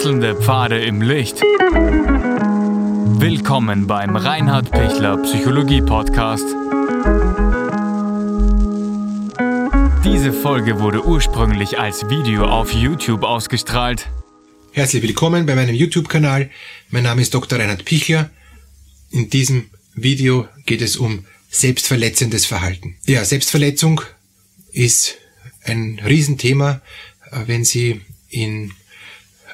Wechselnde Pfade im Licht. Willkommen beim Reinhard Pichler Psychologie Podcast. Diese Folge wurde ursprünglich als Video auf YouTube ausgestrahlt. Herzlich willkommen bei meinem YouTube-Kanal. Mein Name ist Dr. Reinhard Pichler. In diesem Video geht es um selbstverletzendes Verhalten. Ja, Selbstverletzung ist ein Riesenthema, äh, wenn Sie in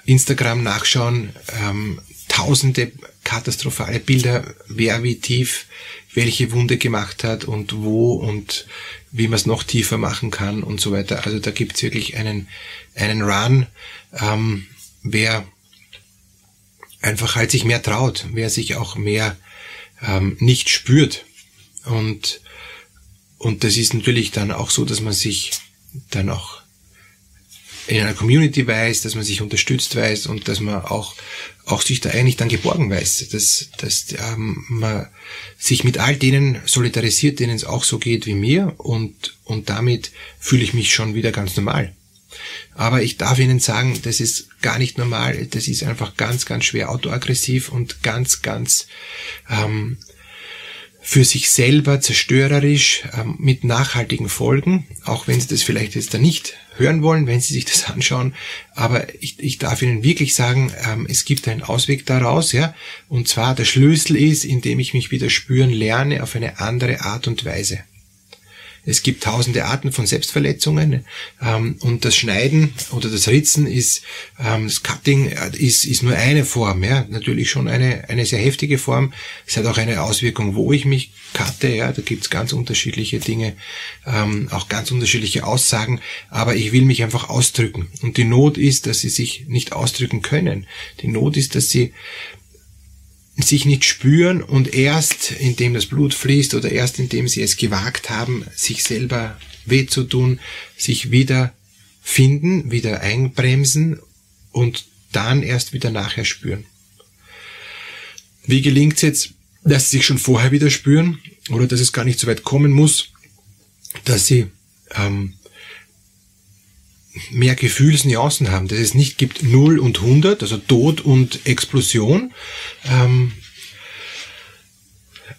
Instagram nachschauen, ähm, tausende katastrophale Bilder, wer wie tief welche Wunde gemacht hat und wo und wie man es noch tiefer machen kann und so weiter. Also da gibt's wirklich einen, einen Run, ähm, wer einfach halt sich mehr traut, wer sich auch mehr ähm, nicht spürt. Und, und das ist natürlich dann auch so, dass man sich dann auch in einer Community weiß, dass man sich unterstützt weiß und dass man auch, auch sich da eigentlich dann geborgen weiß, dass, dass ähm, man sich mit all denen solidarisiert, denen es auch so geht wie mir und, und damit fühle ich mich schon wieder ganz normal. Aber ich darf Ihnen sagen, das ist gar nicht normal, das ist einfach ganz, ganz schwer autoaggressiv und ganz, ganz ähm, für sich selber zerstörerisch ähm, mit nachhaltigen Folgen, auch wenn Sie das vielleicht jetzt da nicht hören wollen, wenn Sie sich das anschauen. Aber ich, ich darf Ihnen wirklich sagen, ähm, es gibt einen Ausweg daraus, ja. Und zwar der Schlüssel ist, indem ich mich wieder spüren lerne auf eine andere Art und Weise. Es gibt tausende Arten von Selbstverletzungen ähm, und das Schneiden oder das Ritzen ist, ähm, das Cutting äh, ist, ist nur eine Form, ja, natürlich schon eine, eine sehr heftige Form. Es hat auch eine Auswirkung, wo ich mich cutte, ja, da gibt's ganz unterschiedliche Dinge, ähm, auch ganz unterschiedliche Aussagen, aber ich will mich einfach ausdrücken. Und die Not ist, dass sie sich nicht ausdrücken können. Die Not ist, dass sie sich nicht spüren und erst indem das Blut fließt oder erst indem sie es gewagt haben, sich selber weh zu tun, sich wieder finden, wieder einbremsen und dann erst wieder nachher spüren. Wie gelingt es jetzt, dass sie sich schon vorher wieder spüren oder dass es gar nicht so weit kommen muss, dass sie ähm, mehr Gefühlsnuancen haben, dass es nicht gibt 0 und 100, also Tod und Explosion. Ähm,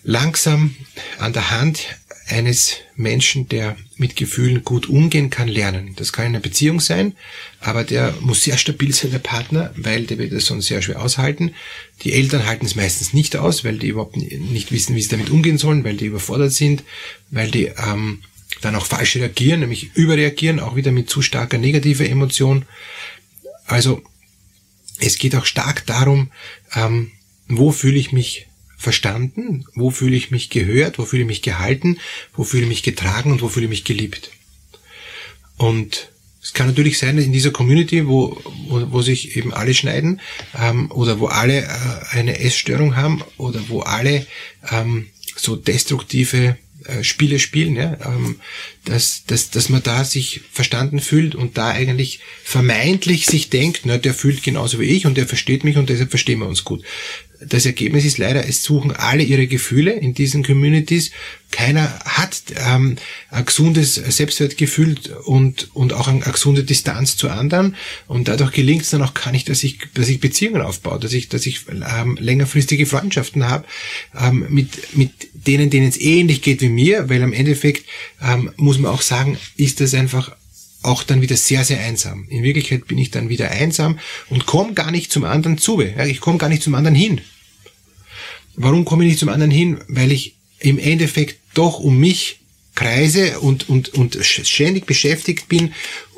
langsam an der Hand eines Menschen, der mit Gefühlen gut umgehen kann, lernen. Das kann in einer Beziehung sein, aber der muss sehr stabil sein, der Partner, weil der wird es sonst sehr schwer aushalten. Die Eltern halten es meistens nicht aus, weil die überhaupt nicht wissen, wie sie damit umgehen sollen, weil die überfordert sind, weil die ähm, dann auch falsch reagieren, nämlich überreagieren, auch wieder mit zu starker negativer Emotion. Also es geht auch stark darum, ähm, wo fühle ich mich verstanden, wo fühle ich mich gehört, wo fühle ich mich gehalten, wo fühle ich mich getragen und wo fühle ich mich geliebt. Und es kann natürlich sein, dass in dieser Community, wo, wo, wo sich eben alle schneiden ähm, oder wo alle äh, eine Essstörung haben oder wo alle ähm, so destruktive äh, Spiele spielen, ja, ähm, dass, dass, dass man da sich verstanden fühlt und da eigentlich vermeintlich sich denkt, na, der fühlt genauso wie ich und der versteht mich und deshalb verstehen wir uns gut. Das Ergebnis ist leider, es suchen alle ihre Gefühle in diesen Communities. Keiner hat ähm, ein gesundes Selbstwertgefühl und, und auch eine, gesunde Distanz zu anderen. Und dadurch gelingt es dann auch gar nicht, dass ich, dass ich Beziehungen aufbaue, dass ich, dass ich ähm, längerfristige Freundschaften habe ähm, mit, mit denen, denen es ähnlich geht wie mir, weil am Endeffekt ähm, muss man auch sagen, ist das einfach auch dann wieder sehr, sehr einsam. In Wirklichkeit bin ich dann wieder einsam und komme gar nicht zum anderen zu. Ich komme gar nicht zum anderen hin. Warum komme ich nicht zum anderen hin? Weil ich im Endeffekt doch um mich kreise und, und, und ständig beschäftigt bin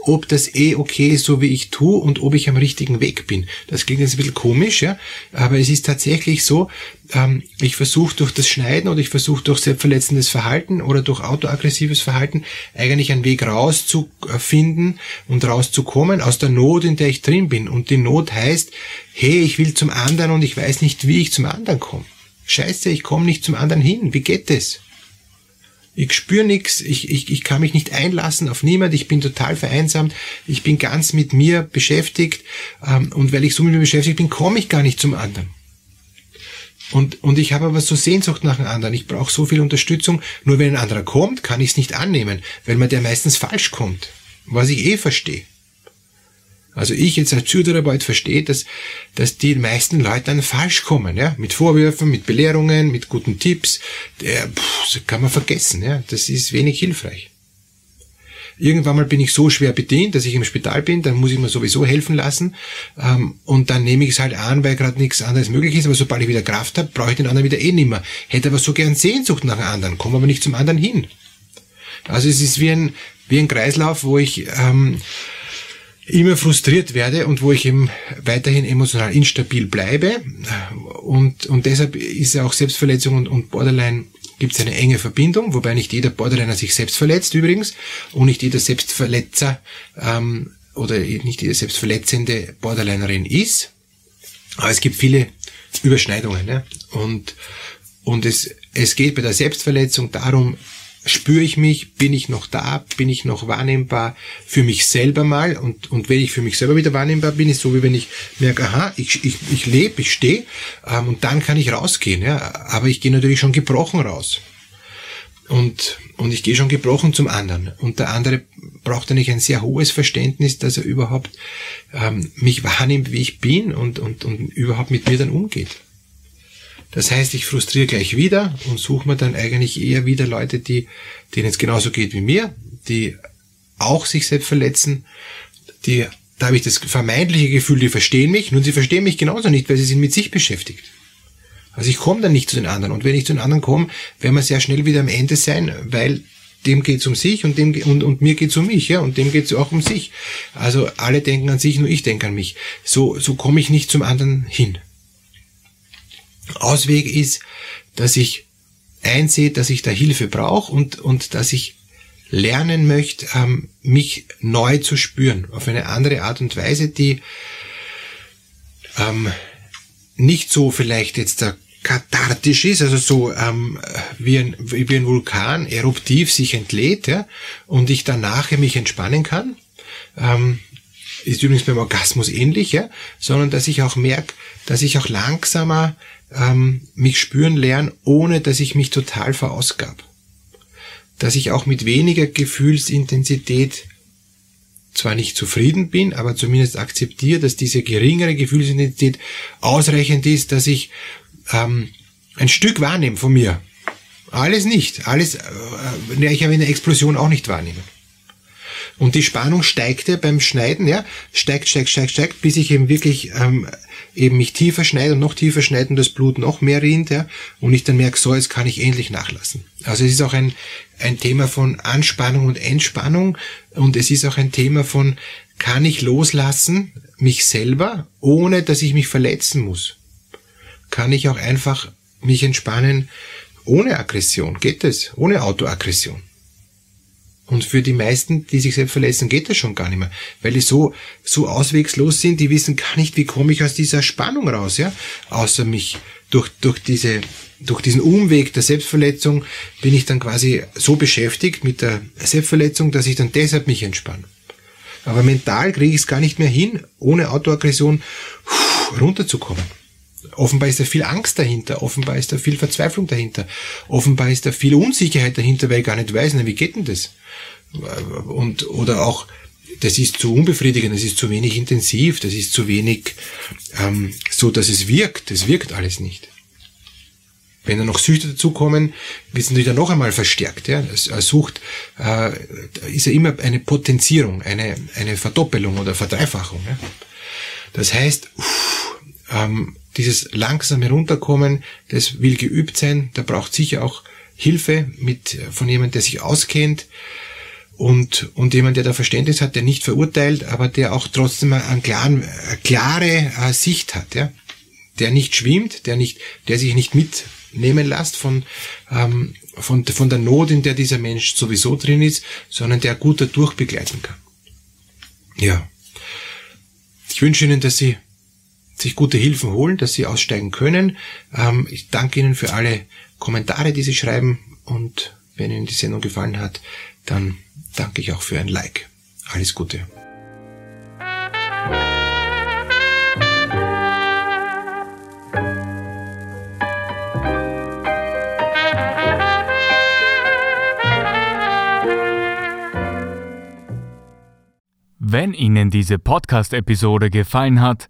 ob das eh okay ist, so wie ich tue und ob ich am richtigen Weg bin. Das klingt jetzt ein bisschen komisch, ja, aber es ist tatsächlich so, ähm, ich versuche durch das Schneiden oder ich versuche durch selbstverletzendes Verhalten oder durch autoaggressives Verhalten eigentlich einen Weg rauszufinden und rauszukommen aus der Not, in der ich drin bin. Und die Not heißt, hey, ich will zum anderen und ich weiß nicht, wie ich zum anderen komme. Scheiße, ich komme nicht zum anderen hin. Wie geht das? Ich spüre nichts, ich, ich, ich kann mich nicht einlassen auf niemand, ich bin total vereinsamt, ich bin ganz mit mir beschäftigt ähm, und weil ich so mit mir beschäftigt bin, komme ich gar nicht zum anderen. Und, und ich habe aber so Sehnsucht nach einem anderen. Ich brauche so viel Unterstützung. Nur wenn ein anderer kommt, kann ich es nicht annehmen, weil man der meistens falsch kommt. Was ich eh verstehe. Also ich jetzt als Psychotherapeut verstehe, dass, dass die meisten Leute dann falsch kommen, ja, mit Vorwürfen, mit Belehrungen, mit guten Tipps. Der, pff, das kann man vergessen, ja, das ist wenig hilfreich. Irgendwann mal bin ich so schwer bedient, dass ich im Spital bin, dann muss ich mir sowieso helfen lassen ähm, und dann nehme ich es halt an, weil gerade nichts anderes möglich ist, aber sobald ich wieder Kraft habe, brauche ich den anderen wieder eh nimmer. Hätte aber so gern Sehnsucht nach einem anderen, komme aber nicht zum anderen hin. Also es ist wie ein, wie ein Kreislauf, wo ich ähm, immer frustriert werde und wo ich eben weiterhin emotional instabil bleibe. Und, und deshalb ist ja auch Selbstverletzung und, und Borderline gibt es eine enge Verbindung, wobei nicht jeder Borderliner sich selbst verletzt übrigens und nicht jeder Selbstverletzer ähm, oder nicht jede selbstverletzende Borderlinerin ist. Aber es gibt viele Überschneidungen. Ne? Und, und es, es geht bei der Selbstverletzung darum, spüre ich mich, bin ich noch da, bin ich noch wahrnehmbar für mich selber mal und, und wenn ich für mich selber wieder wahrnehmbar bin, ist so wie wenn ich merke, aha, ich, ich, ich lebe, ich stehe ähm, und dann kann ich rausgehen, ja, aber ich gehe natürlich schon gebrochen raus. Und, und ich gehe schon gebrochen zum anderen. Und der andere braucht eigentlich ein sehr hohes Verständnis, dass er überhaupt ähm, mich wahrnimmt, wie ich bin und, und, und überhaupt mit mir dann umgeht. Das heißt, ich frustriere gleich wieder und suche mir dann eigentlich eher wieder Leute, die, denen es genauso geht wie mir, die auch sich selbst verletzen, die, da habe ich das vermeintliche Gefühl, die verstehen mich, nun sie verstehen mich genauso nicht, weil sie sind mit sich beschäftigt. Also ich komme dann nicht zu den anderen. Und wenn ich zu den anderen komme, werden wir sehr schnell wieder am Ende sein, weil dem geht's um sich und dem und, und mir geht's um mich, ja, und dem geht's auch um sich. Also alle denken an sich, nur ich denke an mich. So so komme ich nicht zum anderen hin. Ausweg ist, dass ich einsehe, dass ich da Hilfe brauche und, und dass ich lernen möchte, ähm, mich neu zu spüren, auf eine andere Art und Weise, die ähm, nicht so vielleicht jetzt da kathartisch ist, also so ähm, wie, ein, wie ein Vulkan eruptiv sich entlädt ja, und ich danach mich entspannen kann. Ähm, ist übrigens beim Orgasmus ähnlich, ja, sondern dass ich auch merke, dass ich auch langsamer ähm, mich spüren lernen, ohne dass ich mich total verausgab. Dass ich auch mit weniger Gefühlsintensität zwar nicht zufrieden bin, aber zumindest akzeptiere, dass diese geringere Gefühlsintensität ausreichend ist, dass ich ähm, ein Stück wahrnehme von mir. Alles nicht. Alles, äh, ich habe eine Explosion auch nicht wahrnehmen. Und die Spannung steigt ja beim Schneiden, ja, steigt, steigt, steigt, steigt, bis ich eben wirklich ähm, eben mich tiefer schneide und noch tiefer schneide und das Blut noch mehr rinnt, ja, und ich dann merke, so, jetzt kann ich endlich nachlassen. Also es ist auch ein, ein Thema von Anspannung und Entspannung und es ist auch ein Thema von, kann ich loslassen, mich selber, ohne dass ich mich verletzen muss? Kann ich auch einfach mich entspannen ohne Aggression? Geht es? Ohne Autoaggression? Und für die meisten, die sich selbst verletzen, geht das schon gar nicht mehr, weil die so, so auswegslos sind, die wissen gar nicht, wie komme ich aus dieser Spannung raus, ja, außer mich durch, durch diese, durch diesen Umweg der Selbstverletzung bin ich dann quasi so beschäftigt mit der Selbstverletzung, dass ich dann deshalb mich entspanne. Aber mental kriege ich es gar nicht mehr hin, ohne Autoaggression runterzukommen. Offenbar ist da viel Angst dahinter, offenbar ist da viel Verzweiflung dahinter, offenbar ist da viel Unsicherheit dahinter, weil ich gar nicht weiß, wie geht denn das? Und, oder auch, das ist zu unbefriedigend, das ist zu wenig intensiv, das ist zu wenig ähm, so, dass es wirkt. Das wirkt alles nicht. Wenn dann noch Süchte dazukommen, wird es natürlich dann noch einmal verstärkt. Ja? Sucht äh, ist ja immer eine Potenzierung, eine, eine Verdoppelung oder Verdreifachung. Ja? Das heißt, uff, ähm, dieses langsame Runterkommen, das will geübt sein, da braucht sicher auch Hilfe mit, von jemandem, der sich auskennt und, und jemand, der da Verständnis hat, der nicht verurteilt, aber der auch trotzdem eine, klaren, eine klare äh, Sicht hat, ja? der nicht schwimmt, der nicht, der sich nicht mitnehmen lässt von, ähm, von, von der Not, in der dieser Mensch sowieso drin ist, sondern der gut dadurch begleiten kann. Ja. Ich wünsche Ihnen, dass Sie sich gute Hilfen holen, dass Sie aussteigen können. Ähm, ich danke Ihnen für alle Kommentare, die Sie schreiben und wenn Ihnen die Sendung gefallen hat, dann danke ich auch für ein Like. Alles Gute. Wenn Ihnen diese Podcast-Episode gefallen hat,